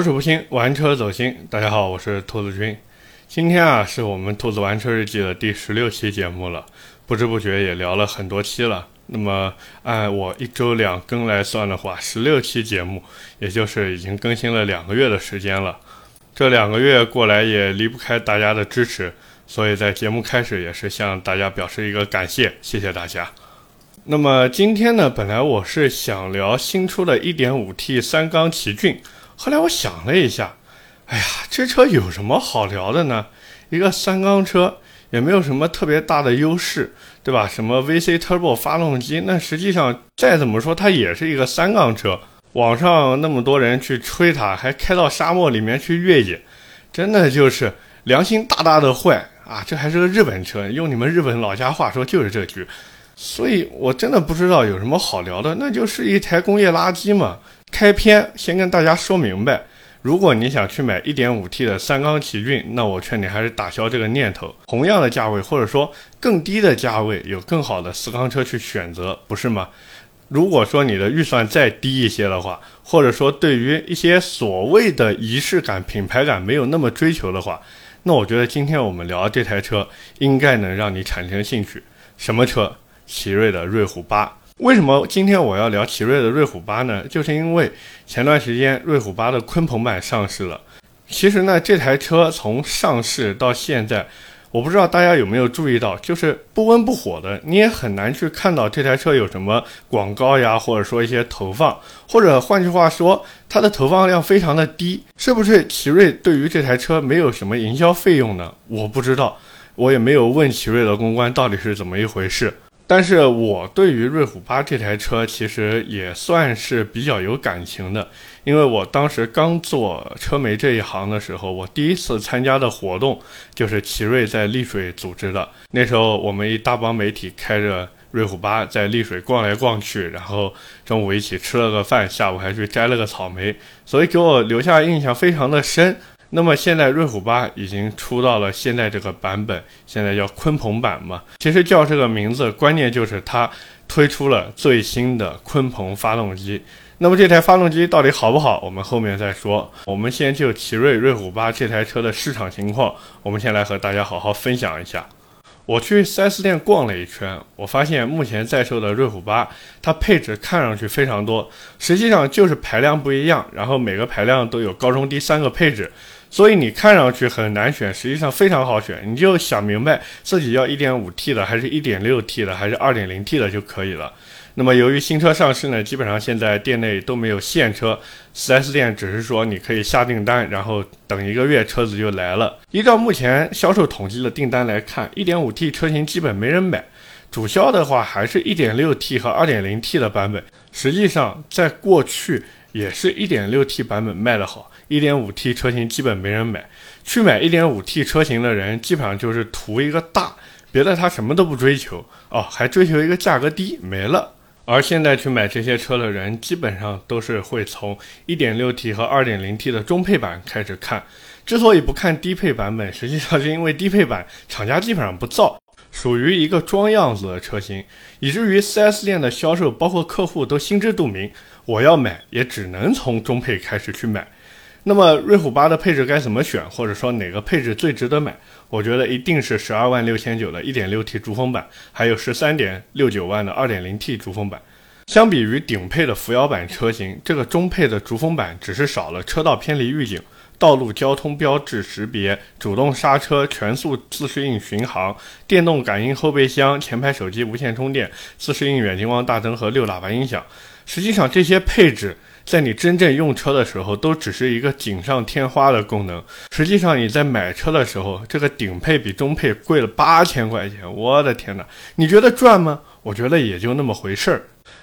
不是不心，玩车走心。大家好，我是兔子君。今天啊，是我们兔子玩车日记的第十六期节目了。不知不觉也聊了很多期了。那么按我一周两更来算的话，十六期节目，也就是已经更新了两个月的时间了。这两个月过来也离不开大家的支持，所以在节目开始也是向大家表示一个感谢，谢谢大家。那么今天呢，本来我是想聊新出的 1.5T 三缸奇骏，后来我想了一下。哎呀，这车有什么好聊的呢？一个三缸车也没有什么特别大的优势，对吧？什么 VC Turbo 发动机，那实际上再怎么说它也是一个三缸车。网上那么多人去吹它，还开到沙漠里面去越野，真的就是良心大大的坏啊！这还是个日本车，用你们日本老家话说就是这句。所以我真的不知道有什么好聊的，那就是一台工业垃圾嘛。开篇先跟大家说明白。如果你想去买 1.5T 的三缸奇骏，那我劝你还是打消这个念头。同样的价位，或者说更低的价位，有更好的四缸车去选择，不是吗？如果说你的预算再低一些的话，或者说对于一些所谓的仪式感、品牌感没有那么追求的话，那我觉得今天我们聊这台车应该能让你产生兴趣。什么车？奇瑞的瑞虎八。为什么今天我要聊奇瑞的瑞虎八呢？就是因为前段时间瑞虎八的鲲鹏版上市了。其实呢，这台车从上市到现在，我不知道大家有没有注意到，就是不温不火的，你也很难去看到这台车有什么广告呀，或者说一些投放，或者换句话说，它的投放量非常的低。是不是奇瑞对于这台车没有什么营销费用呢？我不知道，我也没有问奇瑞的公关到底是怎么一回事。但是我对于瑞虎八这台车其实也算是比较有感情的，因为我当时刚做车媒这一行的时候，我第一次参加的活动就是奇瑞在丽水组织的。那时候我们一大帮媒体开着瑞虎八在丽水逛来逛去，然后中午一起吃了个饭，下午还去摘了个草莓，所以给我留下印象非常的深。那么现在瑞虎八已经出到了现在这个版本，现在叫鲲鹏版嘛。其实叫这个名字，关键就是它推出了最新的鲲鹏发动机。那么这台发动机到底好不好，我们后面再说。我们先就奇瑞瑞虎八这台车的市场情况，我们先来和大家好好分享一下。我去 4S 店逛了一圈，我发现目前在售的瑞虎八，它配置看上去非常多，实际上就是排量不一样，然后每个排量都有高中低三个配置。所以你看上去很难选，实际上非常好选。你就想明白自己要 1.5T 的，还是 1.6T 的，还是 2.0T 的就可以了。那么由于新车上市呢，基本上现在店内都没有现车，4S 店只是说你可以下订单，然后等一个月车子就来了。依照目前销售统计的订单来看，1.5T 车型基本没人买，主销的话还是 1.6T 和 2.0T 的版本。实际上在过去也是一点六 T 版本卖得好。一点五 T 车型基本没人买，去买一点五 T 车型的人基本上就是图一个大，别的他什么都不追求哦，还追求一个价格低没了。而现在去买这些车的人，基本上都是会从一点六 T 和二点零 T 的中配版开始看。之所以不看低配版本，实际上是因为低配版厂家基本上不造，属于一个装样子的车型，以至于 4S 店的销售包括客户都心知肚明，我要买也只能从中配开始去买。那么瑞虎八的配置该怎么选，或者说哪个配置最值得买？我觉得一定是十二万六千九的一点六 T 逐风版，还有十三点六九万的二点零 T 逐风版。相比于顶配的扶摇版车型，这个中配的逐风版只是少了车道偏离预警、道路交通标志识别、主动刹车、全速自适应巡航、电动感应后备箱、前排手机无线充电、自适应远近光大灯和六喇叭音响。实际上这些配置。在你真正用车的时候，都只是一个锦上添花的功能。实际上，你在买车的时候，这个顶配比中配贵了八千块钱。我的天哪，你觉得赚吗？我觉得也就那么回事儿。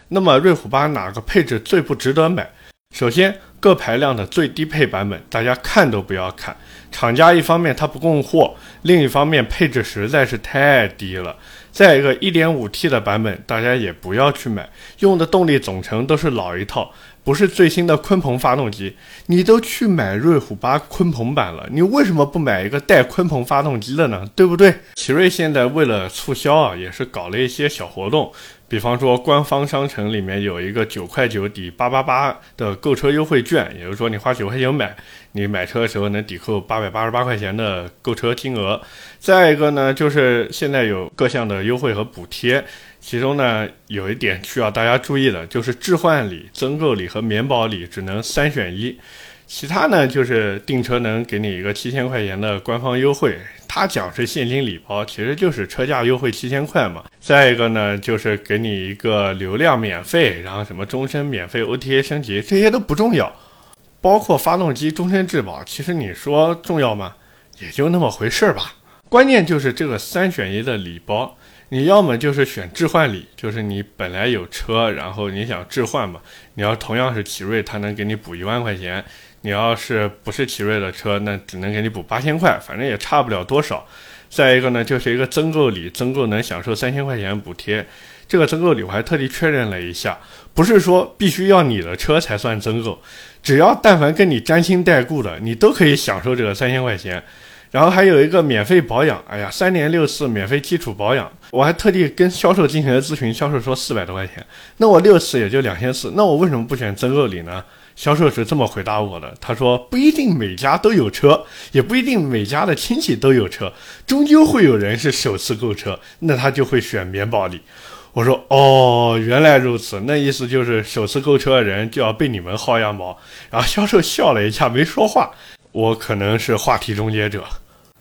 那么，瑞虎八哪个配置最不值得买？首先，各排量的最低配版本，大家看都不要看。厂家一方面它不供货，另一方面配置实在是太低了。再一个1.5 T 的版本，大家也不要去买，用的动力总成都是老一套。不是最新的鲲鹏发动机，你都去买瑞虎八鲲鹏版了，你为什么不买一个带鲲鹏发动机的呢？对不对？奇瑞现在为了促销啊，也是搞了一些小活动。比方说，官方商城里面有一个九块九抵八八八的购车优惠券，也就是说，你花九块九买，你买车的时候能抵扣八百八十八块钱的购车金额。再一个呢，就是现在有各项的优惠和补贴，其中呢有一点需要大家注意的，就是置换礼、增购礼和免保礼只能三选一。其他呢，就是订车能给你一个七千块钱的官方优惠，他讲是现金礼包，其实就是车价优惠七千块嘛。再一个呢，就是给你一个流量免费，然后什么终身免费 OTA 升级，这些都不重要。包括发动机终身质保，其实你说重要吗？也就那么回事儿吧。关键就是这个三选一的礼包。你要么就是选置换礼，就是你本来有车，然后你想置换嘛。你要同样是奇瑞，它能给你补一万块钱；你要是不是奇瑞的车，那只能给你补八千块，反正也差不了多少。再一个呢，就是一个增购礼，增购能享受三千块钱补贴。这个增购礼我还特地确认了一下，不是说必须要你的车才算增购，只要但凡跟你沾亲带故的，你都可以享受这个三千块钱。然后还有一个免费保养，哎呀，三年六次免费基础保养，我还特地跟销售进行了咨询，销售说四百多块钱，那我六次也就两千四，那我为什么不选增购礼呢？销售是这么回答我的，他说不一定每家都有车，也不一定每家的亲戚都有车，终究会有人是首次购车，那他就会选免保礼。我说哦，原来如此，那意思就是首次购车的人就要被你们薅羊毛。然后销售笑了一下，没说话。我可能是话题终结者。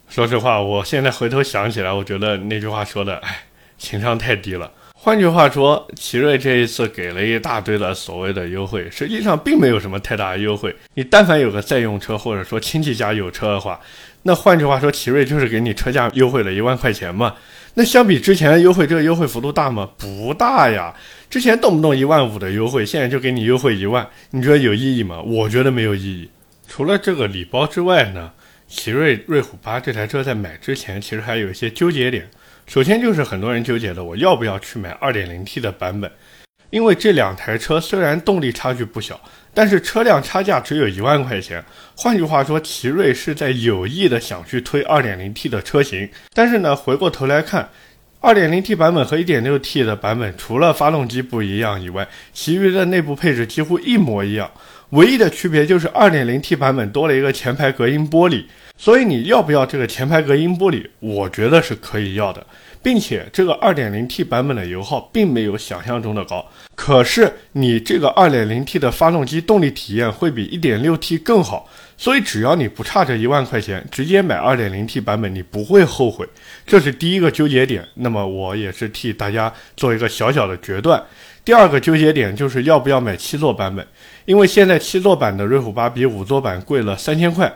说实话，我现在回头想起来，我觉得那句话说的，哎，情商太低了。换句话说，奇瑞这一次给了一大堆的所谓的优惠，实际上并没有什么太大的优惠。你但凡有个在用车，或者说亲戚家有车的话，那换句话说，奇瑞就是给你车价优惠了一万块钱嘛。那相比之前的优惠，这个优惠幅度大吗？不大呀。之前动不动一万五的优惠，现在就给你优惠一万，你觉得有意义吗？我觉得没有意义。除了这个礼包之外呢，奇瑞瑞虎八这台车在买之前其实还有一些纠结点。首先就是很多人纠结的，我要不要去买 2.0T 的版本？因为这两台车虽然动力差距不小，但是车辆差价只有一万块钱。换句话说，奇瑞是在有意的想去推 2.0T 的车型。但是呢，回过头来看，2.0T 版本和 1.6T 的版本除了发动机不一样以外，其余的内部配置几乎一模一样。唯一的区别就是 2.0T 版本多了一个前排隔音玻璃，所以你要不要这个前排隔音玻璃？我觉得是可以要的，并且这个 2.0T 版本的油耗并没有想象中的高，可是你这个 2.0T 的发动机动力体验会比 1.6T 更好，所以只要你不差这一万块钱，直接买 2.0T 版本你不会后悔，这是第一个纠结点。那么我也是替大家做一个小小的决断。第二个纠结点就是要不要买七座版本，因为现在七座版的瑞虎八比五座版贵了三千块。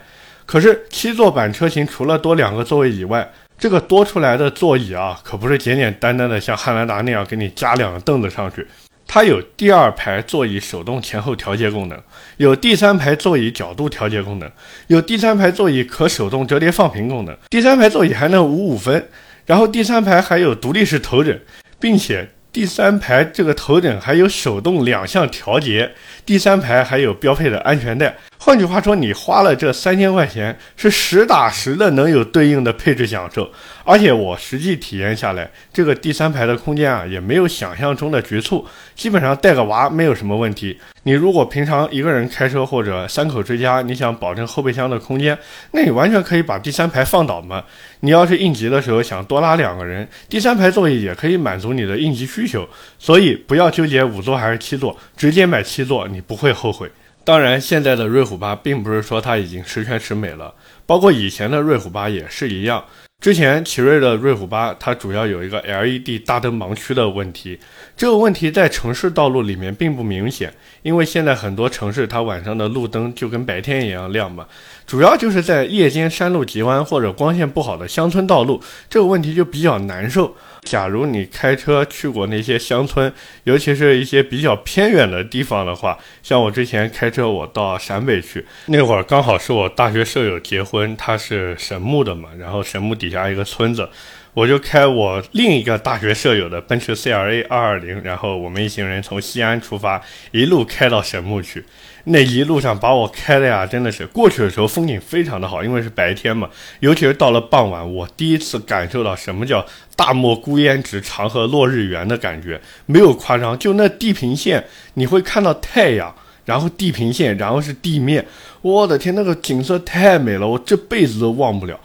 可是七座版车型除了多两个座位以外，这个多出来的座椅啊，可不是简简单单的像汉兰达那样给你加两个凳子上去，它有第二排座椅手动前后调节功能，有第三排座椅角度调节功能，有第三排座椅可手动折叠放平功能，第三排座椅还能五五分，然后第三排还有独立式头枕，并且。第三排这个头枕还有手动两项调节，第三排还有标配的安全带。换句话说，你花了这三千块钱，是实打实的能有对应的配置享受。而且我实际体验下来，这个第三排的空间啊，也没有想象中的局促，基本上带个娃没有什么问题。你如果平常一个人开车或者三口之家，你想保证后备箱的空间，那你完全可以把第三排放倒嘛。你要是应急的时候想多拉两个人，第三排座椅也可以满足你的应急需求。所以不要纠结五座还是七座，直接买七座，你不会后悔。当然，现在的瑞虎八并不是说它已经十全十美了，包括以前的瑞虎八也是一样。之前奇瑞的瑞虎八，它主要有一个 LED 大灯盲区的问题，这个问题在城市道路里面并不明显，因为现在很多城市它晚上的路灯就跟白天一样亮嘛，主要就是在夜间山路急弯或者光线不好的乡村道路，这个问题就比较难受。假如你开车去过那些乡村，尤其是一些比较偏远的地方的话，像我之前开车我到陕北去，那会儿刚好是我大学舍友结婚，他是神木的嘛，然后神木底下一个村子，我就开我另一个大学舍友的奔驰 CLA 220，然后我们一行人从西安出发，一路开到神木去。那一路上把我开的呀，真的是过去的时候风景非常的好，因为是白天嘛。尤其是到了傍晚，我第一次感受到什么叫大漠孤烟直，长河落日圆的感觉，没有夸张。就那地平线，你会看到太阳，然后地平线，然后是地面。我的天，那个景色太美了，我这辈子都忘不了。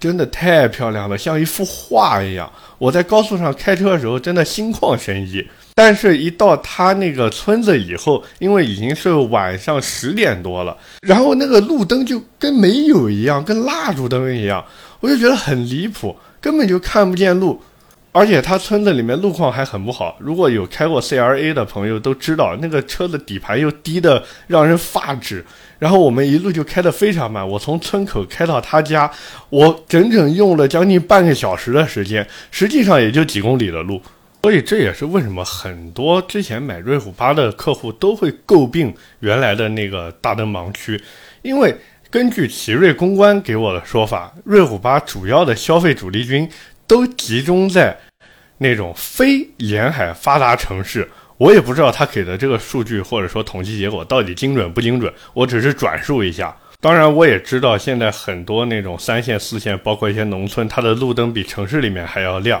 真的太漂亮了，像一幅画一样。我在高速上开车的时候，真的心旷神怡。但是，一到他那个村子以后，因为已经是晚上十点多了，然后那个路灯就跟没有一样，跟蜡烛灯一样，我就觉得很离谱，根本就看不见路。而且他村子里面路况还很不好，如果有开过 CRA 的朋友都知道，那个车的底盘又低的让人发指。然后我们一路就开得非常慢，我从村口开到他家，我整整用了将近半个小时的时间，实际上也就几公里的路。所以这也是为什么很多之前买瑞虎八的客户都会诟病原来的那个大灯盲区，因为根据奇瑞公关给我的说法，瑞虎八主要的消费主力军都集中在。那种非沿海发达城市，我也不知道他给的这个数据或者说统计结果到底精准不精准，我只是转述一下。当然，我也知道现在很多那种三线、四线，包括一些农村，它的路灯比城市里面还要亮。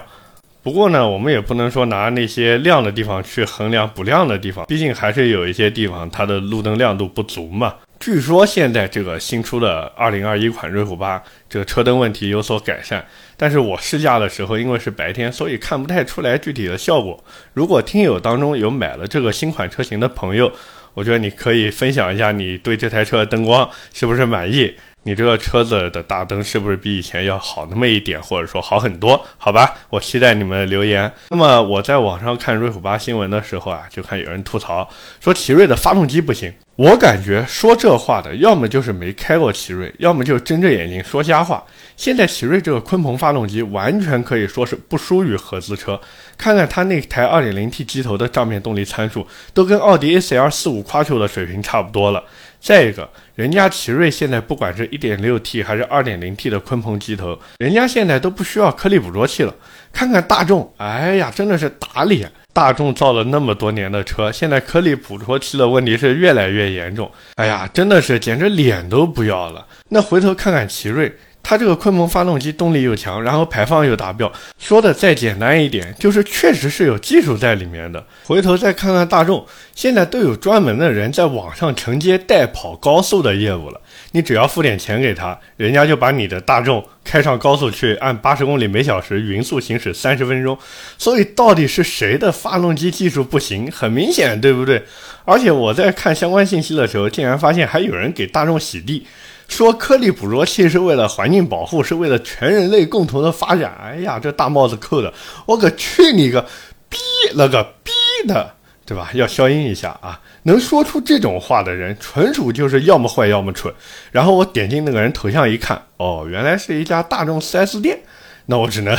不过呢，我们也不能说拿那些亮的地方去衡量不亮的地方，毕竟还是有一些地方它的路灯亮度不足嘛。据说现在这个新出的二零二一款瑞虎八，这个车灯问题有所改善。但是我试驾的时候，因为是白天，所以看不太出来具体的效果。如果听友当中有买了这个新款车型的朋友，我觉得你可以分享一下你对这台车的灯光是不是满意。你这个车子的大灯是不是比以前要好那么一点，或者说好很多？好吧，我期待你们的留言。那么我在网上看瑞虎八新闻的时候啊，就看有人吐槽说奇瑞的发动机不行。我感觉说这话的，要么就是没开过奇瑞，要么就睁着眼睛说瞎话。现在奇瑞这个鲲鹏发动机完全可以说是不输于合资车。看看它那台 2.0T 机头的账面动力参数，都跟奥迪 A4L 45 Quattro 的水平差不多了。再一个，人家奇瑞现在不管是一点六 T 还是二点零 T 的鲲鹏机头，人家现在都不需要颗粒捕捉器了。看看大众，哎呀，真的是打脸！大众造了那么多年的车，现在颗粒捕捉器的问题是越来越严重。哎呀，真的是简直脸都不要了。那回头看看奇瑞。它这个鲲鹏发动机动力又强，然后排放又达标，说的再简单一点，就是确实是有技术在里面的。回头再看看大众，现在都有专门的人在网上承接代跑高速的业务了。你只要付点钱给他，人家就把你的大众开上高速去，按八十公里每小时匀速行驶三十分钟。所以到底是谁的发动机技术不行？很明显，对不对？而且我在看相关信息的时候，竟然发现还有人给大众洗地。说颗粒捕捉器是为了环境保护，是为了全人类共同的发展。哎呀，这大帽子扣的，我可去你个逼了个逼的，对吧？要消音一下啊！能说出这种话的人，纯属就是要么坏，要么蠢。然后我点进那个人头像一看，哦，原来是一家大众 4S 店。那我只能，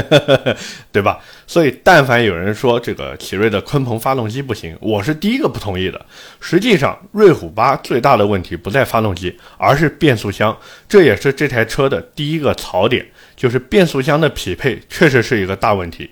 对吧？所以，但凡有人说这个奇瑞的鲲鹏发动机不行，我是第一个不同意的。实际上，瑞虎八最大的问题不在发动机，而是变速箱。这也是这台车的第一个槽点，就是变速箱的匹配确实是一个大问题。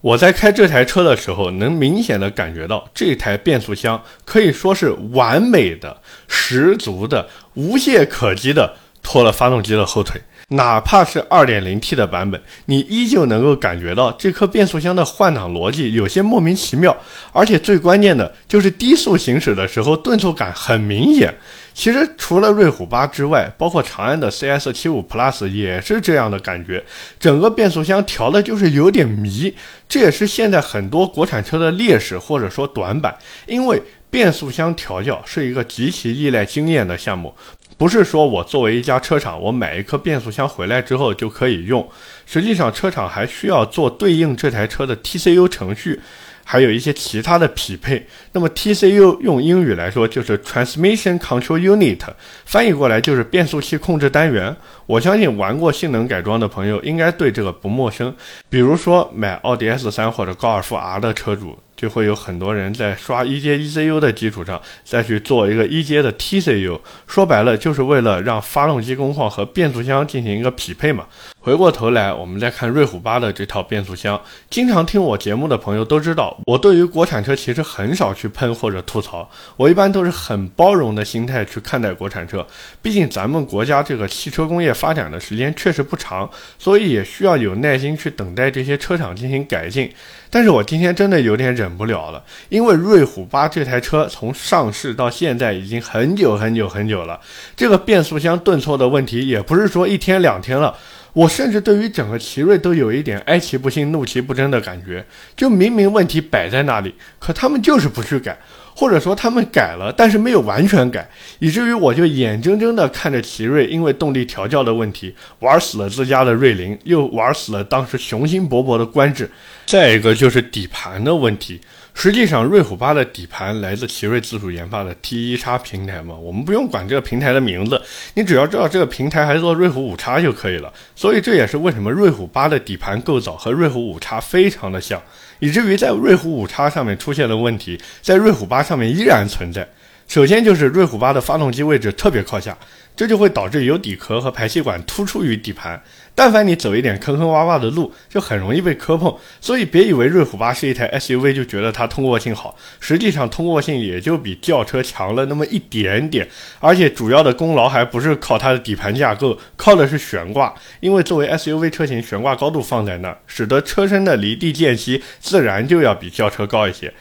我在开这台车的时候，能明显的感觉到这台变速箱可以说是完美的、十足的、无懈可击的拖了发动机的后腿。哪怕是 2.0T 的版本，你依旧能够感觉到这颗变速箱的换挡逻辑有些莫名其妙，而且最关键的就是低速行驶的时候顿挫感很明显。其实除了瑞虎八之外，包括长安的 CS75 Plus 也是这样的感觉，整个变速箱调的就是有点迷，这也是现在很多国产车的劣势或者说短板，因为变速箱调教是一个极其依赖经验的项目。不是说我作为一家车厂，我买一颗变速箱回来之后就可以用。实际上，车厂还需要做对应这台车的 TCU 程序，还有一些其他的匹配。那么 TCU 用英语来说就是 Transmission Control Unit，翻译过来就是变速器控制单元。我相信玩过性能改装的朋友应该对这个不陌生。比如说买奥迪 S3 或者高尔夫 R 的车主。就会有很多人在刷一阶 ECU 的基础上，再去做一个一阶的 TCU。说白了，就是为了让发动机工况和变速箱进行一个匹配嘛。回过头来，我们再看瑞虎八的这套变速箱。经常听我节目的朋友都知道，我对于国产车其实很少去喷或者吐槽，我一般都是很包容的心态去看待国产车。毕竟咱们国家这个汽车工业发展的时间确实不长，所以也需要有耐心去等待这些车厂进行改进。但是我今天真的有点忍不了了，因为瑞虎八这台车从上市到现在已经很久很久很久了，这个变速箱顿挫的问题也不是说一天两天了。我甚至对于整个奇瑞都有一点哀其不幸，怒其不争的感觉。就明明问题摆在那里，可他们就是不去改，或者说他们改了，但是没有完全改，以至于我就眼睁睁地看着奇瑞因为动力调教的问题，玩死了自家的瑞麟，又玩死了当时雄心勃勃的观致。再一个就是底盘的问题。实际上，瑞虎八的底盘来自奇瑞自主研发的 T 一叉平台嘛，我们不用管这个平台的名字，你只要知道这个平台还做瑞虎五叉就可以了。所以这也是为什么瑞虎八的底盘构造和瑞虎五叉非常的像，以至于在瑞虎五叉上面出现了问题，在瑞虎八上面依然存在。首先就是瑞虎八的发动机位置特别靠下，这就会导致油底壳和排气管突出于底盘。但凡你走一点坑坑洼洼的路，就很容易被磕碰。所以别以为瑞虎八是一台 SUV 就觉得它通过性好，实际上通过性也就比轿车强了那么一点点。而且主要的功劳还不是靠它的底盘架构，靠的是悬挂。因为作为 SUV 车型，悬挂高度放在那儿，使得车身的离地间隙自然就要比轿车高一些。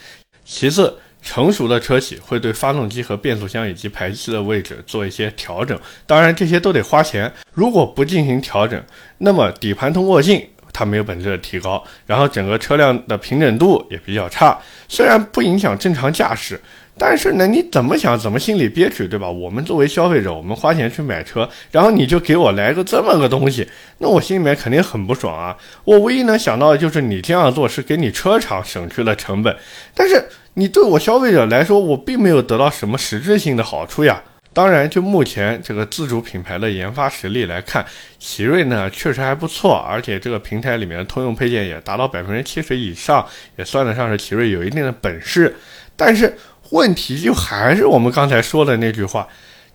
其次，成熟的车企会对发动机和变速箱以及排气的位置做一些调整，当然这些都得花钱。如果不进行调整，那么底盘通过性它没有本质的提高，然后整个车辆的平整度也比较差。虽然不影响正常驾驶，但是呢，你怎么想怎么心里憋屈，对吧？我们作为消费者，我们花钱去买车，然后你就给我来个这么个东西，那我心里面肯定很不爽啊！我唯一能想到的就是你这样做是给你车厂省去了成本，但是。你对我消费者来说，我并没有得到什么实质性的好处呀。当然，就目前这个自主品牌的研发实力来看，奇瑞呢确实还不错，而且这个平台里面的通用配件也达到百分之七十以上，也算得上是奇瑞有一定的本事。但是问题就还是我们刚才说的那句话。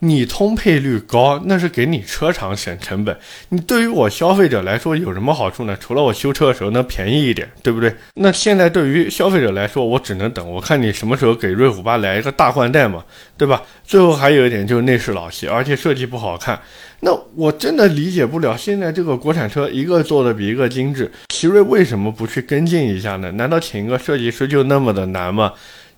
你通配率高，那是给你车厂省成本。你对于我消费者来说有什么好处呢？除了我修车的时候能便宜一点，对不对？那现在对于消费者来说，我只能等，我看你什么时候给瑞虎八来一个大换代嘛，对吧？最后还有一点就是内饰老气，而且设计不好看。那我真的理解不了，现在这个国产车一个做的比一个精致，奇瑞为什么不去跟进一下呢？难道请一个设计师就那么的难吗？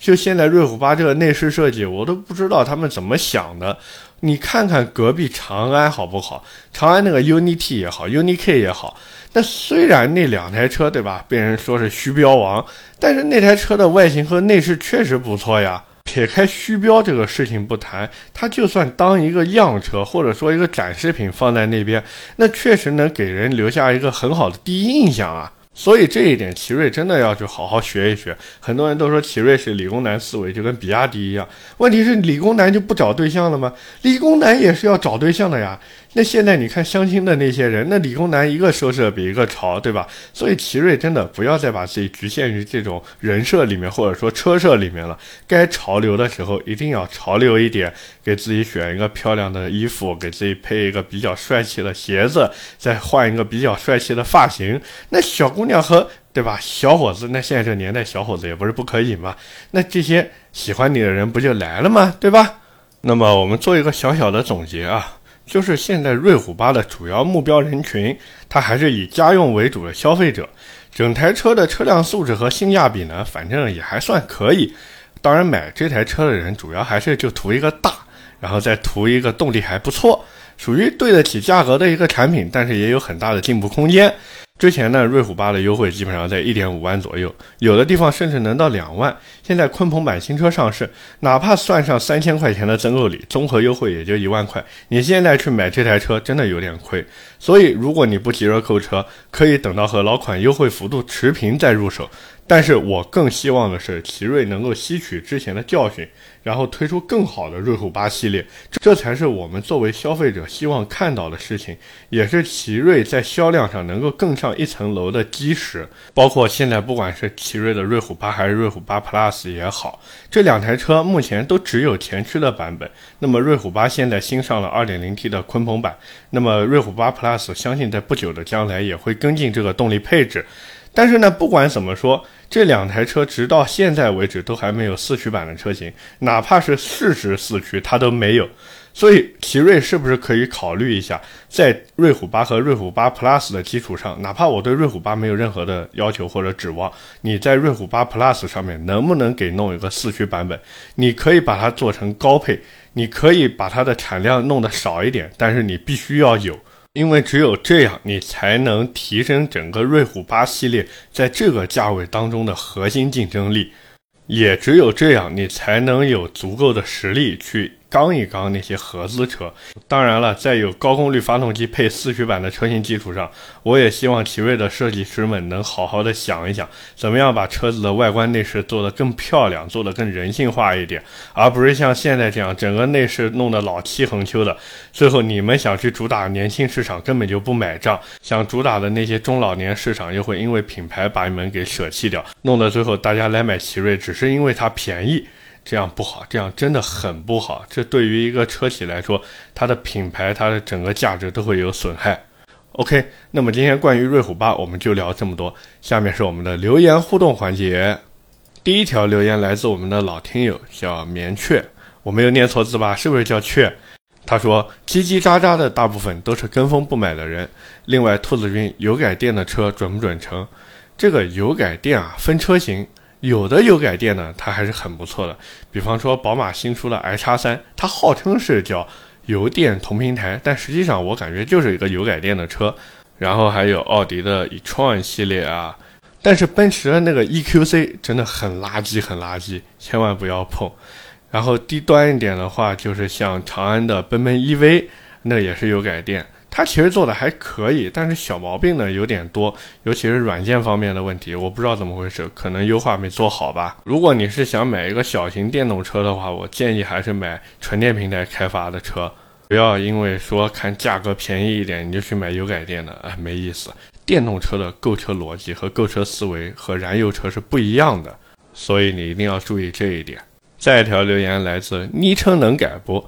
就现在瑞虎八这个内饰设计，我都不知道他们怎么想的。你看看隔壁长安好不好？长安那个 UNI-T 也好，UNI-K 也好。那虽然那两台车对吧，被人说是虚标王，但是那台车的外形和内饰确实不错呀。撇开虚标这个事情不谈，它就算当一个样车或者说一个展示品放在那边，那确实能给人留下一个很好的第一印象啊。所以这一点，奇瑞真的要去好好学一学。很多人都说奇瑞是理工男思维，就跟比亚迪一样。问题是理工男就不找对象了吗？理工男也是要找对象的呀。那现在你看相亲的那些人，那理工男一个收拾比一个潮，对吧？所以奇瑞真的不要再把自己局限于这种人设里面，或者说车设里面了。该潮流的时候一定要潮流一点，给自己选一个漂亮的衣服，给自己配一个比较帅气的鞋子，再换一个比较帅气的发型。那小姑娘和对吧，小伙子，那现在这年代小伙子也不是不可以嘛。那这些喜欢你的人不就来了吗？对吧？那么我们做一个小小的总结啊。就是现在瑞虎八的主要目标人群，它还是以家用为主的消费者。整台车的车辆素质和性价比呢，反正也还算可以。当然，买这台车的人主要还是就图一个大，然后再图一个动力还不错，属于对得起价格的一个产品，但是也有很大的进步空间。之前呢，瑞虎八的优惠基本上在一点五万左右，有的地方甚至能到两万。现在鲲鹏版新车上市，哪怕算上三千块钱的增购礼，综合优惠也就一万块。你现在去买这台车，真的有点亏。所以，如果你不急着购车，可以等到和老款优惠幅度持平再入手。但是我更希望的是，奇瑞能够吸取之前的教训，然后推出更好的瑞虎八系列，这才是我们作为消费者希望看到的事情，也是奇瑞在销量上能够更上。一层楼的基石。包括现在不管是奇瑞的瑞虎八还是瑞虎八 Plus 也好，这两台车目前都只有前驱的版本。那么瑞虎八现在新上了 2.0T 的鲲鹏版，那么瑞虎八 Plus 相信在不久的将来也会跟进这个动力配置。但是呢，不管怎么说，这两台车直到现在为止都还没有四驱版的车型，哪怕是适时四驱它都没有。所以，奇瑞是不是可以考虑一下，在瑞虎八和瑞虎八 Plus 的基础上，哪怕我对瑞虎八没有任何的要求或者指望，你在瑞虎八 Plus 上面能不能给弄一个四驱版本？你可以把它做成高配，你可以把它的产量弄得少一点，但是你必须要有。因为只有这样，你才能提升整个瑞虎八系列在这个价位当中的核心竞争力，也只有这样，你才能有足够的实力去。刚一刚那些合资车，当然了，在有高功率发动机配四驱版的车型基础上，我也希望奇瑞的设计师们能好好的想一想，怎么样把车子的外观内饰做得更漂亮，做得更人性化一点，而不是像现在这样整个内饰弄得老气横秋的。最后你们想去主打年轻市场，根本就不买账；想主打的那些中老年市场，又会因为品牌把你们给舍弃掉，弄得最后大家来买奇瑞，只是因为它便宜。这样不好，这样真的很不好。这对于一个车企来说，它的品牌、它的整个价值都会有损害。OK，那么今天关于瑞虎八我们就聊这么多。下面是我们的留言互动环节。第一条留言来自我们的老听友，叫棉雀，我没有念错字吧？是不是叫雀？他说：叽叽喳喳的大部分都是跟风不买的人。另外，兔子君油改电的车准不准成？这个油改电啊，分车型。有的油改电呢，它还是很不错的。比方说，宝马新出的 i 叉三，它号称是叫油电同平台，但实际上我感觉就是一个油改电的车。然后还有奥迪的 e-tron 系列啊，但是奔驰的那个 EQC 真的很垃圾，很垃圾，千万不要碰。然后低端一点的话，就是像长安的奔奔 EV，那也是油改电。它其实做的还可以，但是小毛病呢有点多，尤其是软件方面的问题，我不知道怎么回事，可能优化没做好吧。如果你是想买一个小型电动车的话，我建议还是买纯电平台开发的车，不要因为说看价格便宜一点你就去买油改电的，哎，没意思。电动车的购车逻辑和购车思维和燃油车是不一样的，所以你一定要注意这一点。再一条留言来自昵称能改不？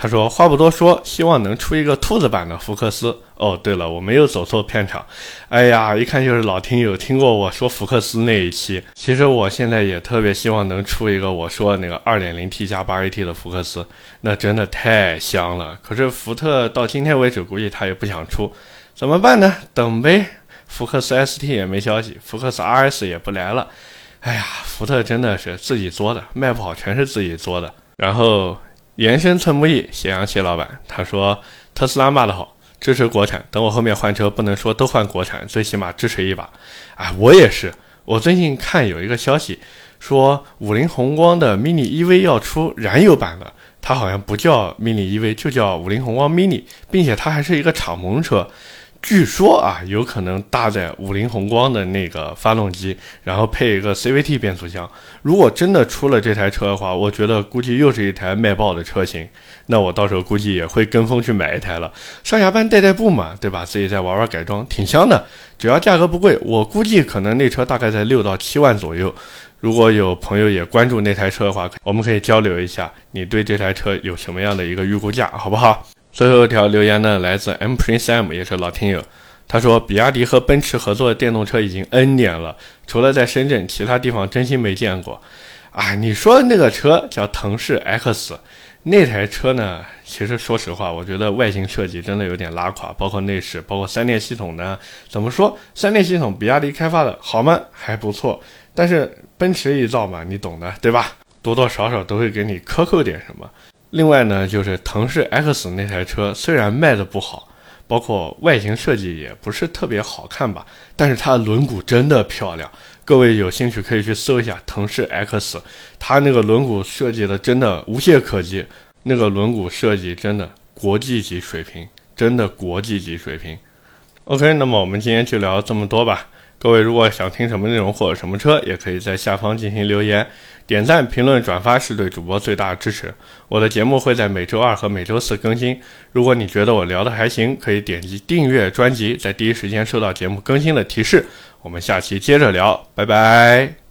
他说：“话不多说，希望能出一个兔子版的福克斯。哦，对了，我没有走错片场。哎呀，一看就是老听友听过我说福克斯那一期。其实我现在也特别希望能出一个我说那个 2.0T 加 8AT 的福克斯，那真的太香了。可是福特到今天为止估计他也不想出，怎么办呢？等呗。福克斯 ST 也没消息，福克斯 RS 也不来了。哎呀，福特真的是自己作的，卖不好全是自己作的。然后。”延伸寸木易，咸阳谢老板，他说特斯拉骂得好，支持国产。等我后面换车，不能说都换国产，最起码支持一把。哎，我也是。我最近看有一个消息，说五菱宏光的 mini EV 要出燃油版了，它好像不叫 mini EV，就叫五菱宏光 mini，并且它还是一个敞篷车。据说啊，有可能搭载五菱宏光的那个发动机，然后配一个 CVT 变速箱。如果真的出了这台车的话，我觉得估计又是一台卖爆的车型。那我到时候估计也会跟风去买一台了。上下班代代步嘛，对吧？自己再玩玩改装，挺香的。只要价格不贵，我估计可能那车大概在六到七万左右。如果有朋友也关注那台车的话，我们可以交流一下，你对这台车有什么样的一个预估价，好不好？最后一条留言呢，来自 M Prince M，也是老听友。他说，比亚迪和奔驰合作的电动车已经 N 年了，除了在深圳，其他地方真心没见过。啊，你说的那个车叫腾势 X，那台车呢？其实说实话，我觉得外形设计真的有点拉垮，包括内饰，包括三电系统呢。怎么说？三电系统比亚迪开发的好吗？还不错。但是奔驰一造嘛，你懂的，对吧？多多少少都会给你克扣点什么。另外呢，就是腾势 X 那台车虽然卖的不好，包括外形设计也不是特别好看吧，但是它的轮毂真的漂亮。各位有兴趣可以去搜一下腾势 X，它那个轮毂设计的真的无懈可击，那个轮毂设计真的国际级水平，真的国际级水平。OK，那么我们今天就聊这么多吧。各位如果想听什么内容或者什么车，也可以在下方进行留言，点赞、评论、转发是对主播最大的支持。我的节目会在每周二和每周四更新。如果你觉得我聊的还行，可以点击订阅专辑，在第一时间收到节目更新的提示。我们下期接着聊，拜拜。